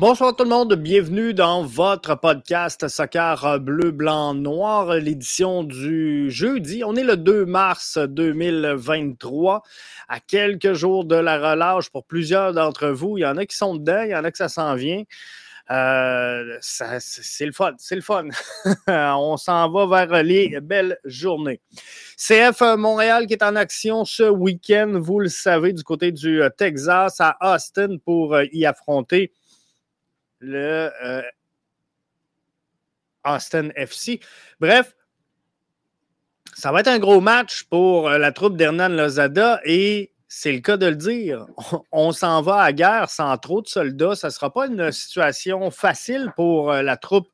Bonsoir tout le monde, bienvenue dans votre podcast Soccer Bleu, Blanc, Noir, l'édition du jeudi. On est le 2 mars 2023, à quelques jours de la relâche pour plusieurs d'entre vous. Il y en a qui sont dedans, il y en a que ça s'en vient. Euh, c'est le fun, c'est le fun. On s'en va vers les belles journées. CF Montréal qui est en action ce week-end, vous le savez, du côté du Texas à Austin pour y affronter le euh, Austin FC. Bref, ça va être un gros match pour euh, la troupe d'Hernan Lozada et c'est le cas de le dire. On, s'en va à guerre sans trop de soldats. Ça ne sera pas une situation facile pour euh, la troupe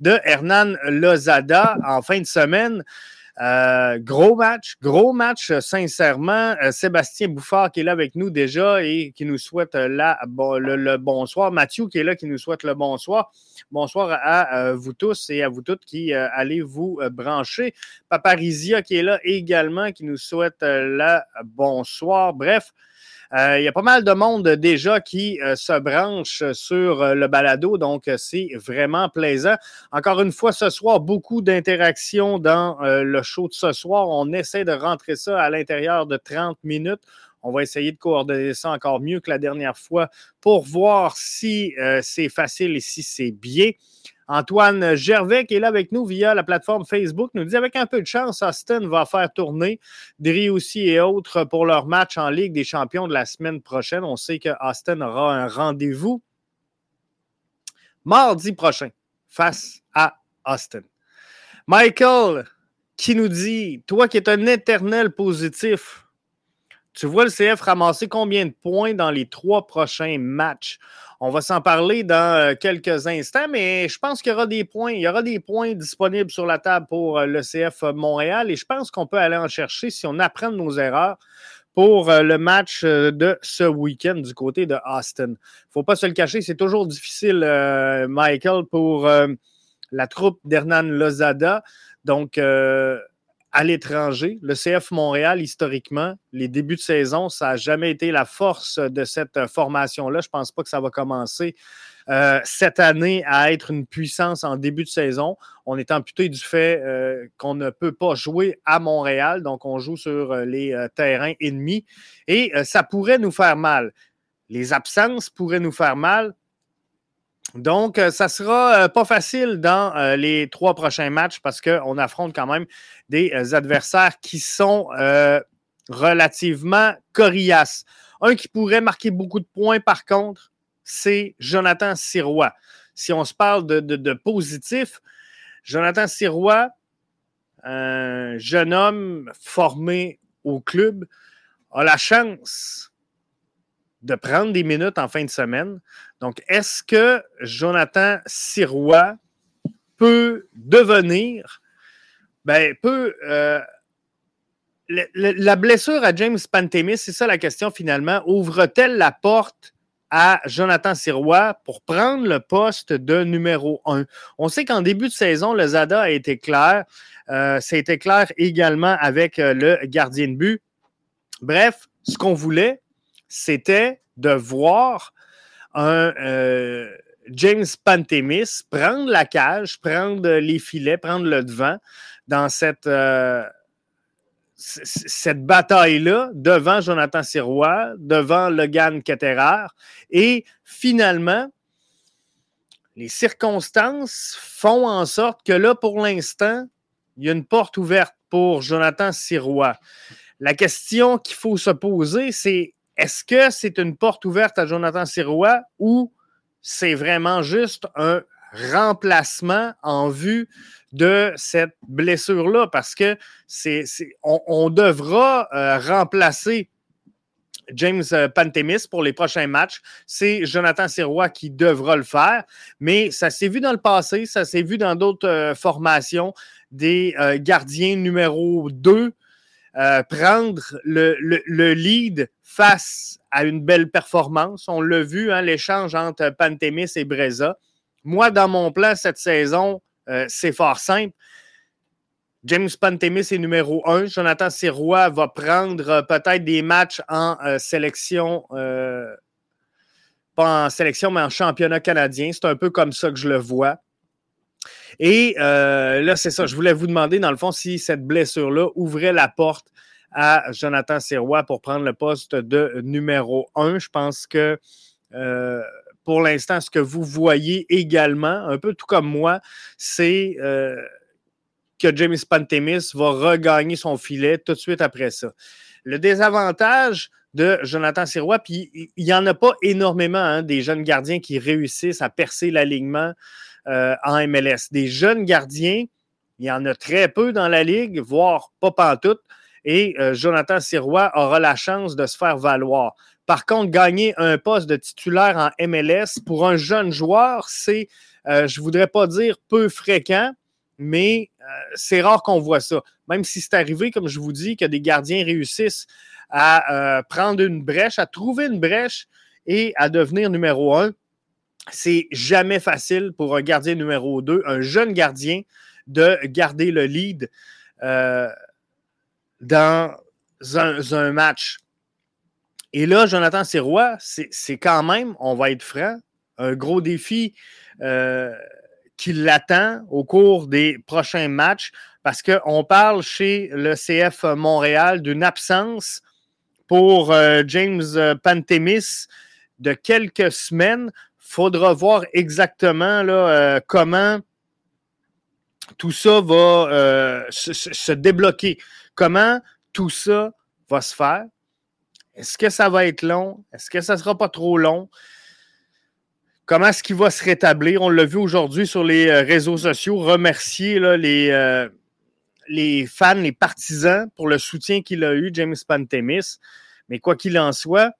de Hernan Lozada en fin de semaine. Euh, gros match, gros match, euh, sincèrement. Euh, Sébastien Bouffard qui est là avec nous déjà et qui nous souhaite la, le, bonsoir. Mathieu qui est là qui nous souhaite le bonsoir. Bonsoir à, vous tous et à vous toutes qui allez vous brancher. Paparizia qui est là également qui nous souhaite le bonsoir. Bref, il y a pas mal de monde déjà qui euh, se branche sur euh, le balado, donc c'est vraiment plaisant. Encore une fois, ce soir, beaucoup d'interactions dans le show de ce soir. On essaie de rentrer ça à l'intérieur de 30 minutes. On va essayer de coordonner ça encore mieux que la dernière fois pour voir si c'est facile et si c'est bien. Antoine Gervais, qui est là avec nous via la plateforme Facebook, nous dit avec un peu de chance, Austin va faire tourner Dri aussi et autres pour leur match en Ligue des champions de la semaine prochaine. On sait que Austin aura un rendez-vous mardi prochain face à Austin. Michael, qui nous dit Toi qui es un éternel positif, tu vois le CF ramasser combien de points dans les trois prochains matchs? On va s'en parler dans euh, quelques instants, mais je pense qu'il y aura des points. Il y aura des points disponibles sur la table pour euh, le CF Montréal et je pense qu'on peut aller en chercher si on apprend nos erreurs pour euh, le match de ce week-end du côté de Austin. Il ne faut pas se le cacher, c'est toujours difficile, Michael, pour la troupe d'Hernan Lozada. Donc, à l'étranger. Le CF Montréal, historiquement, les débuts de saison, ça n'a jamais été la force de cette formation-là. Je ne pense pas que ça va commencer euh, cette année à être une puissance en début de saison. On est amputé du fait euh, qu'on ne peut pas jouer à Montréal, donc on joue sur euh, les terrains ennemis et ça pourrait nous faire mal. Les absences pourraient nous faire mal. Donc, euh, ça sera euh, pas facile dans euh, les trois prochains matchs parce qu'on affronte quand même des adversaires qui sont relativement coriaces. Un qui pourrait marquer beaucoup de points, par contre, c'est Jonathan Sirois. Si on se parle de, de positif, Jonathan Sirois, un jeune homme formé au club, a la chance de prendre des minutes en fin de semaine. Donc, est-ce que Jonathan Sirois peut devenir, ben, peut. Euh, la blessure à James Pantemis, c'est ça la question finalement, ouvre-t-elle la porte à Jonathan Sirois pour prendre le poste de numéro un? On sait qu'en début de saison, le ZADA a été clair. Euh, a été clair également avec euh, le gardien de but. Bref, ce qu'on voulait, c'était de voir un euh, James Pantemis prendre la cage, prendre les filets, prendre le devant dans cette, euh, cette bataille-là devant Jonathan Sirois, devant Logan Ketterer. Et finalement, les circonstances font en sorte que là, pour l'instant, il y a une porte ouverte pour Jonathan Sirois. La question qu'il faut se poser, c'est est-ce que c'est une porte ouverte à Jonathan Sirois ou c'est vraiment juste un remplacement en vue de cette blessure-là? Parce que on, devra euh, remplacer James euh, Pantemis pour les prochains matchs. C'est Jonathan Sirois qui devra le faire. Mais ça s'est vu dans le passé, ça s'est vu dans d'autres euh, formations. Des gardiens numéro 2 euh, prendre le, lead face à une belle performance. On l'a vu, hein, l'échange entre Pantémis et Breza. Moi, dans mon plan cette saison, euh, c'est fort simple. James Pantémis est numéro un. Jonathan Sirois va prendre euh, peut-être des matchs en sélection pas en sélection, mais en championnat canadien. C'est un peu comme ça que je le vois. Et euh, là, c'est ça. Je voulais vous demander, dans le fond, si cette blessure-là ouvrait la porte à Jonathan Sirois pour prendre le poste de numéro un. Je pense que euh, pour l'instant, ce que vous voyez également, un peu tout comme moi, c'est euh, que James Pantemis va regagner son filet tout de suite après ça. Le désavantage de Jonathan Sirois, puis il n'y en a pas énormément hein, des jeunes gardiens qui réussissent à percer l'alignement euh, en MLS. Des jeunes gardiens, il y en a très peu dans la ligue, voire pas pantoute, et euh, Jonathan Sirois aura la chance de se faire valoir. Par contre, gagner un poste de titulaire en MLS pour un jeune joueur, c'est, euh, je ne voudrais pas dire peu fréquent, mais c'est rare qu'on voit ça. Même si c'est arrivé, comme je vous dis, que des gardiens réussissent à prendre une brèche, à trouver une brèche et à devenir numéro un, c'est jamais facile pour un gardien numéro 2, un jeune gardien, de garder le lead euh, dans un, match. Et là, Jonathan Sirois, c'est quand même, on va être franc, un gros défi euh, qui l'attend au cours des prochains matchs parce qu'on parle chez le CF Montréal d'une absence pour euh, James Pantemis de quelques semaines faudra voir exactement là, euh, comment tout ça va euh, se, débloquer. Comment tout ça va se faire? Est-ce que ça va être long? Est-ce que ça ne sera pas trop long? Comment est-ce qu'il va se rétablir? On l'a vu aujourd'hui sur les euh, réseaux sociaux. Remercier là, les, les fans, les partisans pour le soutien qu'il a eu, James Pantemis. Mais quoi qu'il en soit,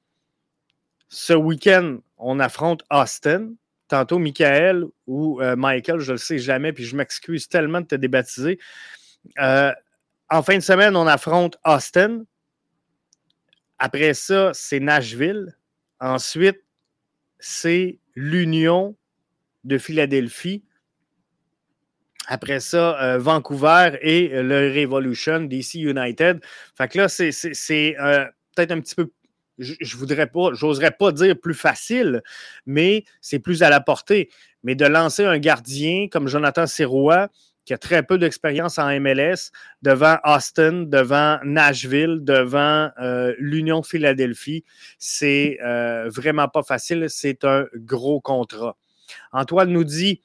ce week-end, on affronte Austin. Tantôt, Michael ou euh, Michael, je ne le sais jamais, puis je m'excuse tellement de te débaptiser. Euh, en fin de semaine, on affronte Austin. Après ça, c'est Nashville. Ensuite, c'est l'Union de Philadelphie. Après ça, euh, Vancouver et le Revolution, DC United. Fait que là, c'est peut-être un petit peu je, voudrais pas, j'oserais pas dire plus facile, mais c'est plus à la portée. Mais de lancer un gardien comme Jonathan Sirois, qui a très peu d'expérience en MLS, devant Austin, devant Nashville, devant euh, l'Union Philadelphie, c'est euh, vraiment pas facile. C'est un gros contrat. Antoine nous dit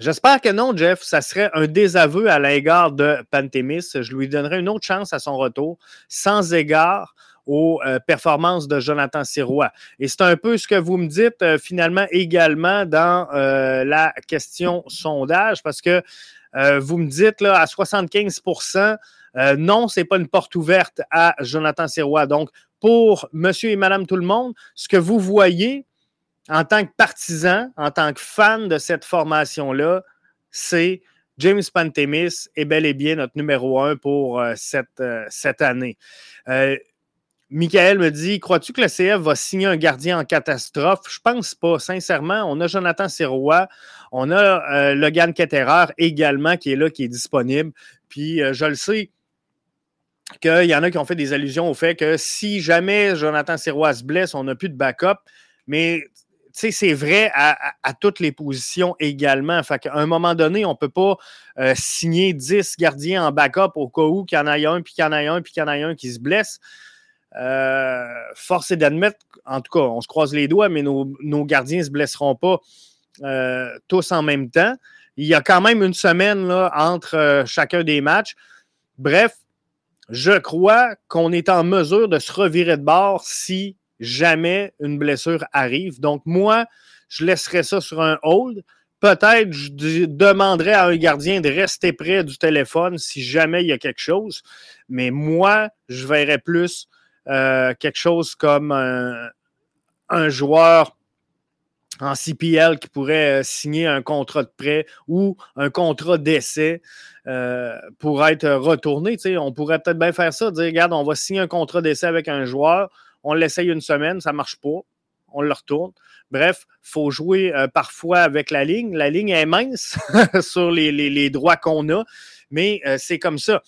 J'espère que non, Jeff. Ça serait un désaveu à l'égard de Pantémis. Je lui donnerai une autre chance à son retour, sans égard aux euh, performances de Jonathan Sirois. Et c'est un peu ce que vous me dites euh, finalement également dans euh, la question sondage, parce que vous me dites là, à 75% non, ce n'est pas une porte ouverte à Jonathan Sirois. Donc, pour monsieur et madame tout le monde, ce que vous voyez en tant que partisan, en tant que fan de cette formation-là, c'est James Pantemis est bel et bien notre numéro un pour cette, cette année. Michael me dit Crois-tu que le CF va signer un gardien en catastrophe? Je pense pas, sincèrement. On a Jonathan Sirois, on a euh, Logan Ketterer également qui est là, qui est disponible. Puis euh, je le sais qu'il y en a qui ont fait des allusions au fait que si jamais Jonathan Sirois se blesse, on n'a plus de backup. Mais c'est vrai à, toutes les positions également. Fait qu'à un moment donné, on ne peut pas euh, signer 10 gardiens en backup au cas où qu'il y en ait un, puis qu'il y en ait un, puis qu'il y en ait un qui se blesse. Euh, force est d'admettre, en tout cas, on se croise les doigts, mais nos, gardiens ne se blesseront pas euh, tous en même temps. Il y a quand même une semaine entre euh, chacun des matchs. Bref, je crois qu'on est en mesure de se revirer de bord si jamais une blessure arrive. Donc, moi, je laisserai ça sur un hold. Peut-être je demanderai à un gardien de rester près du téléphone si jamais il y a quelque chose. Mais moi, je verrais plus euh, quelque chose comme un, joueur en CPL qui pourrait euh, signer un contrat de prêt ou un contrat d'essai euh, pour être retourné. on pourrait peut-être bien faire ça, dire regarde, on va signer un contrat d'essai avec un joueur, on l'essaye une semaine, ça ne marche pas, on le retourne. Bref, il faut jouer parfois avec la ligne. La ligne est mince sur les, droits qu'on a, mais c'est comme ça.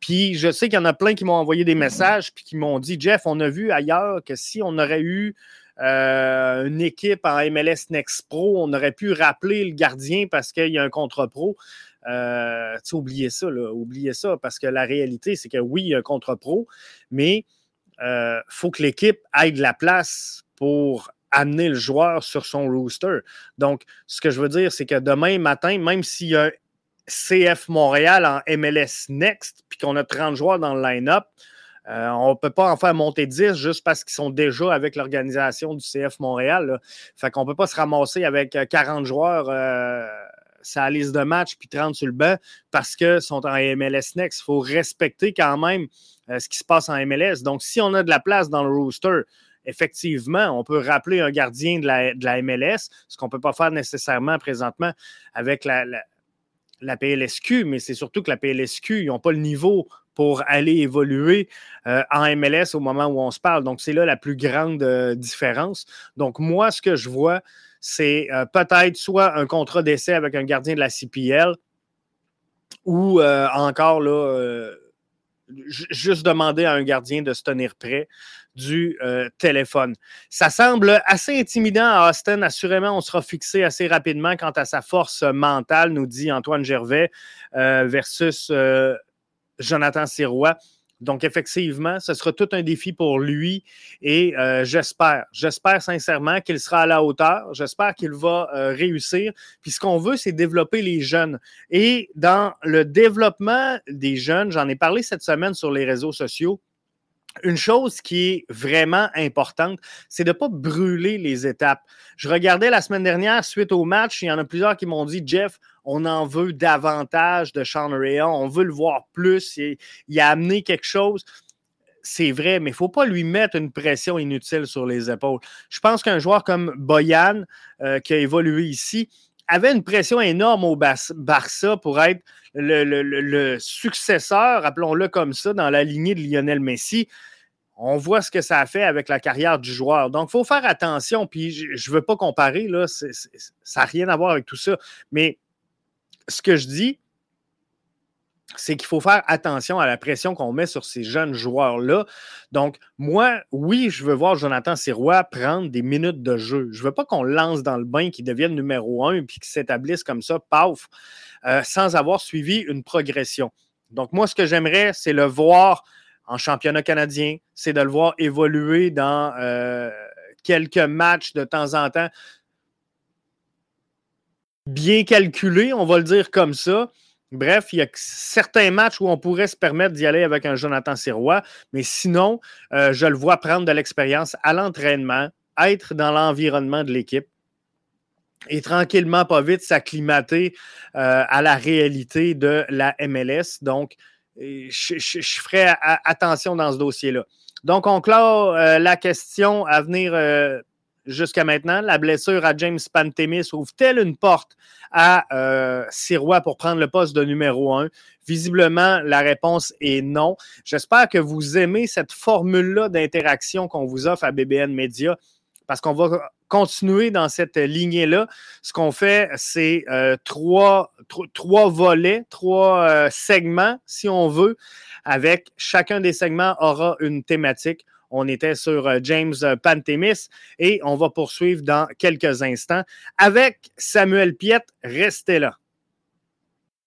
Puis je sais qu'il y en a plein qui m'ont envoyé des messages puis qui m'ont dit Jeff, on a vu ailleurs que si on aurait eu une équipe en MLS Next Pro, on aurait pu rappeler le gardien parce qu'il y a un contre pro. Euh, oubliez ça, là, oubliez ça, parce que la réalité, c'est que oui, il y a un contre pro, mais il euh, faut que l'équipe ait de la place pour amener le joueur sur son rooster. Donc, ce que je veux dire, c'est que demain matin, même s'il y a CF Montréal en MLS Next, puis qu'on a 30 joueurs dans le line-up, euh, on ne peut pas en faire monter 10 juste parce qu'ils sont déjà avec l'organisation du CF Montréal. Là. Fait qu'on ne peut pas se ramasser avec 40 joueurs sa liste de match puis 30 sur le banc parce qu'ils sont en MLS Next. Il faut respecter quand même euh, ce qui se passe en MLS. Donc, si on a de la place dans le rooster, effectivement, on peut rappeler un gardien de la, MLS, ce qu'on ne peut pas faire nécessairement présentement avec la, la, PLSQ, mais c'est surtout que la PLSQ, ils n'ont pas le niveau pour aller évoluer euh, en MLS au moment où on se parle. Donc, c'est là la plus grande euh, différence. Donc, moi, ce que je vois, c'est euh, peut-être soit un contrat d'essai avec un gardien de la CPL ou encore là, juste demander à un gardien de se tenir prêt du téléphone. Ça semble assez intimidant à Austin. Assurément, on sera fixé assez rapidement quant à sa force mentale, nous dit Antoine Gervais, versus Jonathan Sirois. Donc, effectivement, ce sera tout un défi pour lui et euh, j'espère, j'espère sincèrement qu'il sera à la hauteur. J'espère qu'il va euh, réussir. Puis, ce qu'on veut, c'est développer les jeunes. Et dans le développement des jeunes, j'en ai parlé cette semaine sur les réseaux sociaux. Une chose qui est vraiment importante, c'est de ne pas brûler les étapes. Je regardais la semaine dernière, suite au match, il y en a plusieurs qui m'ont dit Jeff, on en veut davantage de Sean Rayon, on veut le voir plus, il, a amené quelque chose. C'est vrai, mais il ne faut pas lui mettre une pression inutile sur les épaules. Je pense qu'un joueur comme Boyan, euh, qui a évolué ici, avait une pression énorme au Barça pour être le, successeur, appelons-le comme ça, dans la lignée de Lionel Messi. On voit ce que ça a fait avec la carrière du joueur. Donc, il faut faire attention. Puis, je ne veux pas comparer, là, ça n'a rien à voir avec tout ça. Mais ce que je dis, c'est qu'il faut faire attention à la pression qu'on met sur ces jeunes joueurs-là. Donc, moi, oui, je veux voir Jonathan Sirois prendre des minutes de jeu. Je ne veux pas qu'on lance dans le bain, qu'il devienne numéro un, puis qu'il s'établisse comme ça, paf, euh, sans avoir suivi une progression. Donc, moi, ce que j'aimerais, c'est le voir en championnat canadien, c'est de le voir évoluer dans euh, quelques matchs de temps en temps bien calculé, on va le dire comme ça. Bref, il y a certains matchs où on pourrait se permettre d'y aller avec un Jonathan Sirois, mais sinon, euh, je le vois prendre de l'expérience à l'entraînement, être dans l'environnement de l'équipe et tranquillement, pas vite, s'acclimater euh, à la réalité de la MLS. Donc, je, ferai attention dans ce dossier-là. Donc, on clôt euh, la question à venir jusqu'à maintenant. La blessure à James Pantemis ouvre-t-elle une porte à euh, Sirois pour prendre le poste de numéro un? Visiblement, la réponse est non. J'espère que vous aimez cette formule-là d'interaction qu'on vous offre à BBN Media parce qu'on va continuer dans cette lignée-là. Ce qu'on fait, c'est euh, trois, trois, volets, trois euh, segments, si on veut, avec chacun des segments aura une thématique. On était sur euh, James Pantemis et on va poursuivre dans quelques instants avec Samuel Piette. Restez là.